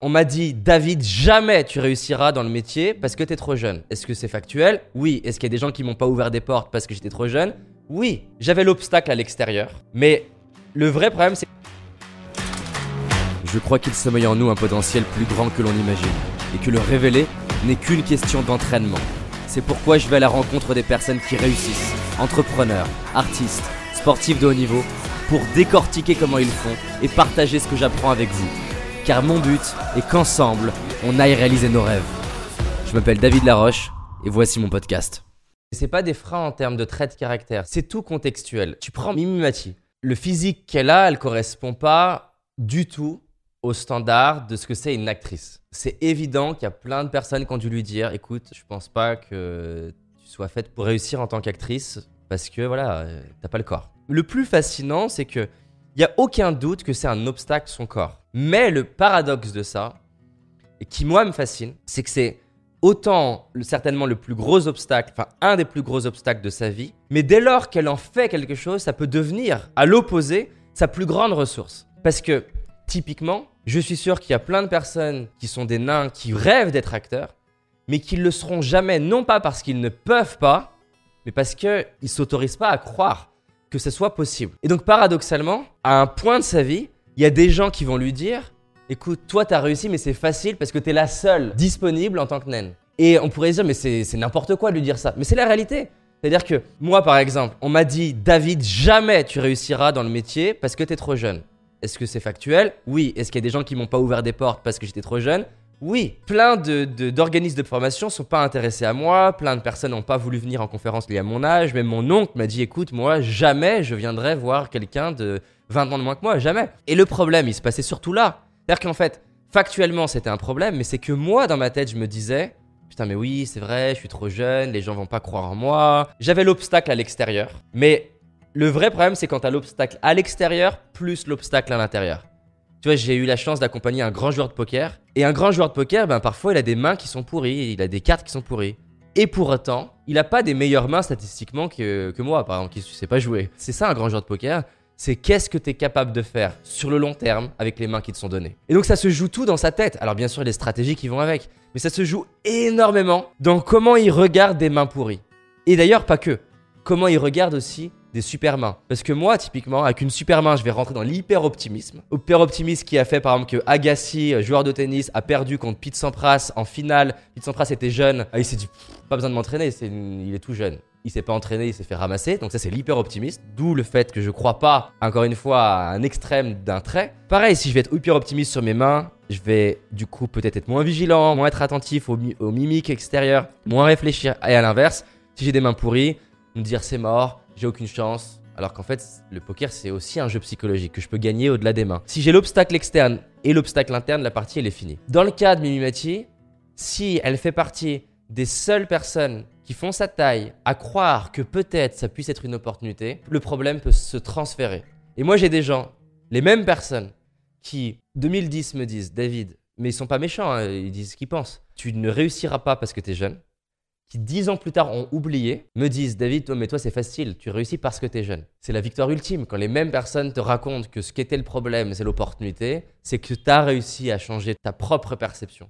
On m'a dit, David, jamais tu réussiras dans le métier parce que t'es trop jeune. Est-ce que c'est factuel? Oui. Est-ce qu'il y a des gens qui m'ont pas ouvert des portes parce que j'étais trop jeune? Oui. J'avais l'obstacle à l'extérieur. Mais le vrai problème, c'est. Je crois qu'il sommeille en nous un potentiel plus grand que l'on imagine. Et que le révéler n'est qu'une question d'entraînement. C'est pourquoi je vais à la rencontre des personnes qui réussissent, entrepreneurs, artistes, sportifs de haut niveau, pour décortiquer comment ils font et partager ce que j'apprends avec vous. Car mon but est qu'ensemble, on aille réaliser nos rêves. Je m'appelle David Laroche et voici mon podcast. C'est pas des freins en termes de traits de caractère, c'est tout contextuel. Tu prends Mimi Mati. Le physique qu'elle a, elle correspond pas du tout au standard de ce que c'est une actrice. C'est évident qu'il y a plein de personnes qui ont dû lui dire écoute, je pense pas que tu sois faite pour réussir en tant qu'actrice parce que voilà, euh, t'as pas le corps. Le plus fascinant, c'est que il y a aucun doute que c'est un obstacle son corps. Mais le paradoxe de ça, et qui moi me fascine, c'est que c'est autant certainement le plus gros obstacle, enfin un des plus gros obstacles de sa vie, mais dès lors qu'elle en fait quelque chose, ça peut devenir, à l'opposé, sa plus grande ressource. Parce que Typiquement, je suis sûr qu'il y a plein de personnes qui sont des nains qui rêvent d'être acteurs, mais qui ne le seront jamais, non pas parce qu'ils ne peuvent pas, mais parce qu'ils ne s'autorisent pas à croire que ce soit possible. Et donc paradoxalement, à un point de sa vie, il y a des gens qui vont lui dire, écoute, toi tu as réussi, mais c'est facile parce que tu es la seule disponible en tant que naine. Et on pourrait dire, mais c'est n'importe quoi de lui dire ça. Mais c'est la réalité. C'est-à-dire que moi, par exemple, on m'a dit, David, jamais tu réussiras dans le métier parce que tu es trop jeune. Est-ce que c'est factuel? Oui. Est-ce qu'il y a des gens qui m'ont pas ouvert des portes parce que j'étais trop jeune? Oui, plein d'organismes de, de, formation sont pas intéressés à moi, plein de personnes n'ont pas voulu venir en conférence liée à mon âge, même mon oncle m'a dit écoute, moi jamais je viendrai voir quelqu'un de 20 ans de moins que moi, jamais. Et le problème, il se passait surtout là. C'est-à-dire qu'en fait, factuellement c'était un problème, mais c'est que moi dans ma tête je me disais putain mais oui, c'est vrai, je suis trop jeune, les gens vont pas croire en moi. J'avais l'obstacle à l'extérieur, mais le vrai problème, c'est quand tu as l'obstacle à l'extérieur plus l'obstacle à l'intérieur. Tu vois, j'ai eu la chance d'accompagner un grand joueur de poker. Et un grand joueur de poker, ben, parfois, il a des mains qui sont pourries, il a des cartes qui sont pourries. Et pour autant, il n'a pas des meilleures mains statistiquement que, moi, par exemple, qui ne sait pas jouer. C'est ça un grand joueur de poker, c'est qu'est-ce que tu es capable de faire sur le long terme avec les mains qui te sont données. Et donc ça se joue tout dans sa tête. Alors bien sûr, les stratégies qui vont avec, mais ça se joue énormément dans comment il regarde des mains pourries. Et d'ailleurs, pas que. Comment il regarde aussi des super mains. Parce que moi, typiquement, avec une super main, je vais rentrer dans l'hyper-optimisme. Hyper-optimisme qui a fait, par exemple, que Agassi, euh, joueur de tennis, a perdu contre Pete Sampras en finale. Pete Sampras était jeune. Ah, il s'est dit, pas besoin de m'entraîner, il est tout jeune. Il s'est pas entraîné, il s'est fait ramasser. Donc ça, c'est l'hyper-optimiste. D'où le fait que je crois pas, encore une fois, à un extrême d'un trait. Pareil, si je vais être hyper-optimiste sur mes mains, je vais du coup peut-être être moins vigilant, moins être attentif aux, aux mimiques extérieures, moins réfléchir. Et à l'inverse, si j'ai des mains pourries, me dire c'est mort, j'ai aucune chance. Alors qu'en fait, le poker, c'est aussi un jeu psychologique que je peux gagner au-delà des mains. Si j'ai l'obstacle externe et l'obstacle interne, la partie, elle est finie. Dans le cas de Mimimati, si elle fait partie des seules personnes qui font sa taille à croire que peut-être ça puisse être une opportunité, le problème peut se transférer. Et moi, j'ai des gens, les mêmes personnes, qui, 2010, me disent David, mais ils sont pas méchants, hein, ils disent ce qu'ils pensent. Tu ne réussiras pas parce que tu es jeune qui dix ans plus tard ont oublié, me disent David, toi, mais toi c'est facile, tu réussis parce que tu es jeune. C'est la victoire ultime. Quand les mêmes personnes te racontent que ce qui était le problème, c'est l'opportunité, c'est que tu as réussi à changer ta propre perception.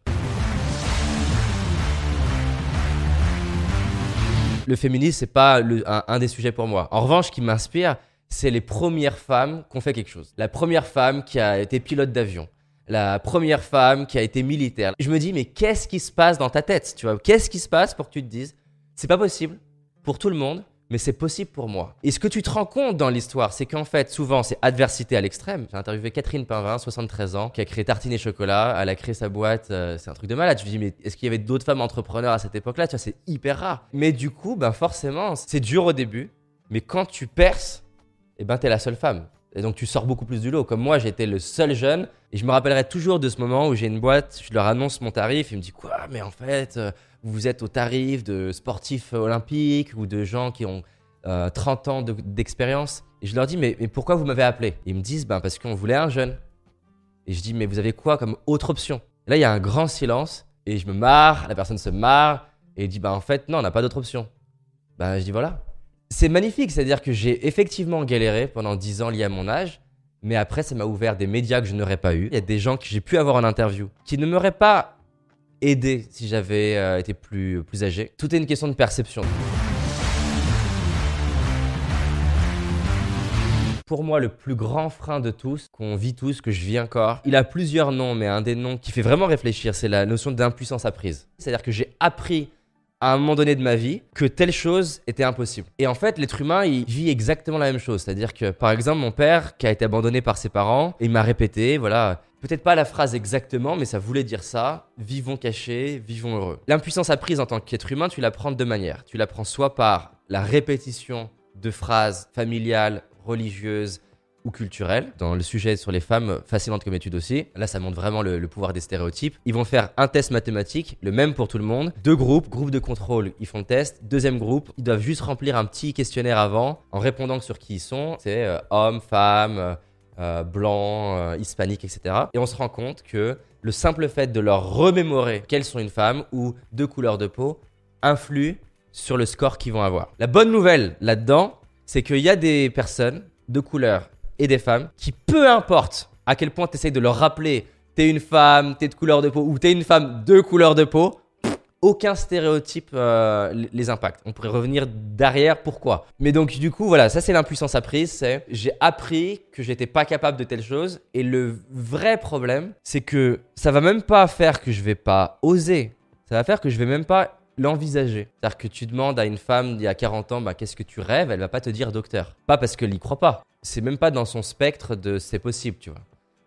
Le féminisme, c'est pas un, un des sujets pour moi. En revanche, ce qui m'inspire, c'est les premières femmes qui ont fait quelque chose. La première femme qui a été pilote d'avion la première femme qui a été militaire. Je me dis, mais qu'est-ce qui se passe dans ta tête Tu vois, qu'est-ce qui se passe pour que tu te dises, c'est pas possible pour tout le monde, mais c'est possible pour moi? Et ce que tu te rends compte dans l'histoire, c'est qu'en fait, souvent, c'est adversité à l'extrême. J'ai interviewé Catherine Pinvin, 73 ans, qui a créé Tartine et Chocolat. Elle a créé sa boîte, euh, c'est un truc de malade. Je me dis, mais est-ce qu'il y avait d'autres femmes entrepreneurs à cette époque-là? Tu vois, c'est hyper rare. Mais du coup, ben forcément, c'est dur au début, mais quand tu perces, eh ben, t'es la seule femme. Et donc tu sors beaucoup plus du lot. Comme moi, j'étais le seul jeune. Et je me rappellerai toujours de ce moment où j'ai une boîte, je leur annonce mon tarif. Ils me disent Quoi Mais en fait, euh, vous êtes au tarif de sportifs olympiques ou de gens qui ont 30 euh, ans d'expérience. et je leur dis Mais, mais pourquoi vous m'avez appelé? Ils me disent ben, Parce qu'on voulait un jeune. Et je dis Mais vous avez quoi comme autre option? Là, il y a un grand silence. Et je me marre, la personne se marre. Et dit Ben en fait, non, on n'a pas d'autre option. Ben je dis Voilà. C'est magnifique, c'est-à-dire que j'ai effectivement galéré pendant 10 ans lié à mon âge, Mais après, ça m'a ouvert des médias que je n'aurais pas eu. Il y a des gens que j'ai pu avoir en interview qui ne m'auraient pas aidé si j'avais euh, été plus, plus âgé. Tout est une question de perception. Pour moi, le plus grand frein de tous, qu'on vit tous, que je vis encore, il a plusieurs noms, mais un des noms qui fait vraiment réfléchir, c'est la notion d'impuissance apprise. C'est-à-dire que j'ai appris à un moment donné de ma vie que telle chose était impossible. Et en fait, l'être humain, il vit exactement la même chose. C'est-à-dire que, par exemple, mon père, qui a été abandonné par ses parents, il m'a répété, voilà, peut-être pas la phrase exactement, mais ça voulait dire ça, vivons cachés, vivons heureux. L'impuissance apprise en tant qu'être humain, tu l'apprends de deux manières. Tu l'apprends soit par la répétition de phrases familiales religieuse ou culturelle. Dans le sujet sur les femmes, fascinante comme étude aussi. Là, ça montre vraiment le, pouvoir des stéréotypes. Ils vont faire un test mathématique, le même pour tout le monde. Deux groupes, groupe de contrôle, ils font le test. Deuxième groupe, ils doivent juste remplir un petit questionnaire avant en répondant sur qui ils sont. C'est euh, homme, femme, euh, euh, blanc, hispanique, etc. Et on se rend compte que le simple fait de leur remémorer qu'elles sont une femme ou deux couleurs de peau influe sur le score qu'ils vont avoir. La bonne nouvelle là-dedans, c'est qu'il y a des personnes de couleur et des femmes qui, peu importe à quel point tu essayes de leur rappeler t'es une femme, t'es de couleur de peau ou t'es une femme de couleur de peau, aucun stéréotype euh, les impacte. On pourrait revenir derrière pourquoi? Mais donc du coup voilà, ça c'est l'impuissance apprise, c'est j'ai appris que j'étais pas capable de telle chose et le vrai problème, c'est que ça va même pas faire que je vais pas oser. Ça va faire que je vais même pas l'envisager. C'est-à-dire que tu demandes à une femme d'il y a 40 ans, bah, qu'est-ce que tu rêves? Elle va pas te dire docteur. Pas parce qu'elle n'y croit pas. C'est même pas dans son spectre de c'est possible, tu vois.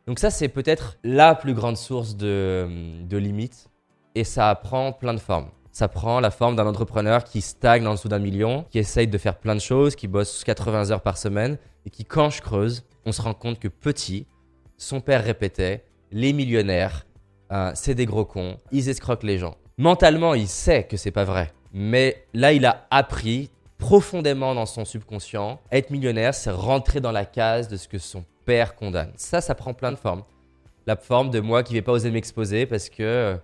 Donc ça, c'est peut-être la plus grande source de, de limites. Et ça prend plein de formes. Ça prend la forme d'un entrepreneur qui stagne en dessous d'un million, qui essaye de faire plein de choses, qui bosse 80 heures par semaine, et qui, quand je creuse, on se rend compte que petit, son père répétait, les millionnaires, euh, c'est des gros cons, ils escroquent les gens. Mentalement, il sait que c'est pas vrai. Mais là, il a appris profondément dans son subconscient. Être millionnaire, c'est rentrer dans la case de ce que son père condamne. Ça, ça prend plein de formes. La forme de moi qui vais pas oser m'exposer parce que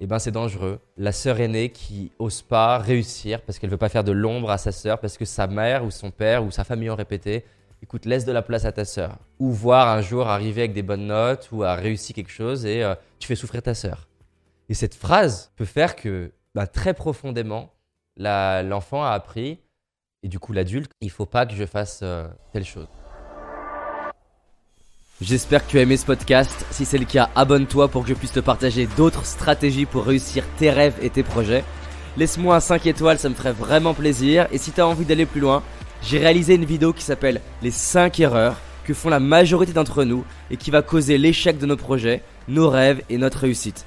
eh ben, c'est dangereux. La sœur aînée qui ose pas réussir parce qu'elle veut pas faire de l'ombre à sa sœur parce que sa mère ou son père ou sa famille ont répété écoute, laisse de la place à ta sœur. Ou voir un jour arriver avec des bonnes notes ou à réussir quelque chose et euh, tu fais souffrir ta sœur. Et cette phrase peut faire que bah, très profondément, l'enfant a appris, et du coup l'adulte, il faut pas que je fasse euh, telle chose. J'espère que tu as aimé ce podcast. Si c'est le cas, abonne-toi pour que je puisse te partager d'autres stratégies pour réussir tes rêves et tes projets. Laisse-moi un 5 étoiles, ça me ferait vraiment plaisir. Et si tu as envie d'aller plus loin, j'ai réalisé une vidéo qui s'appelle Les 5 erreurs que font la majorité d'entre nous et qui va causer l'échec de nos projets, nos rêves et notre réussite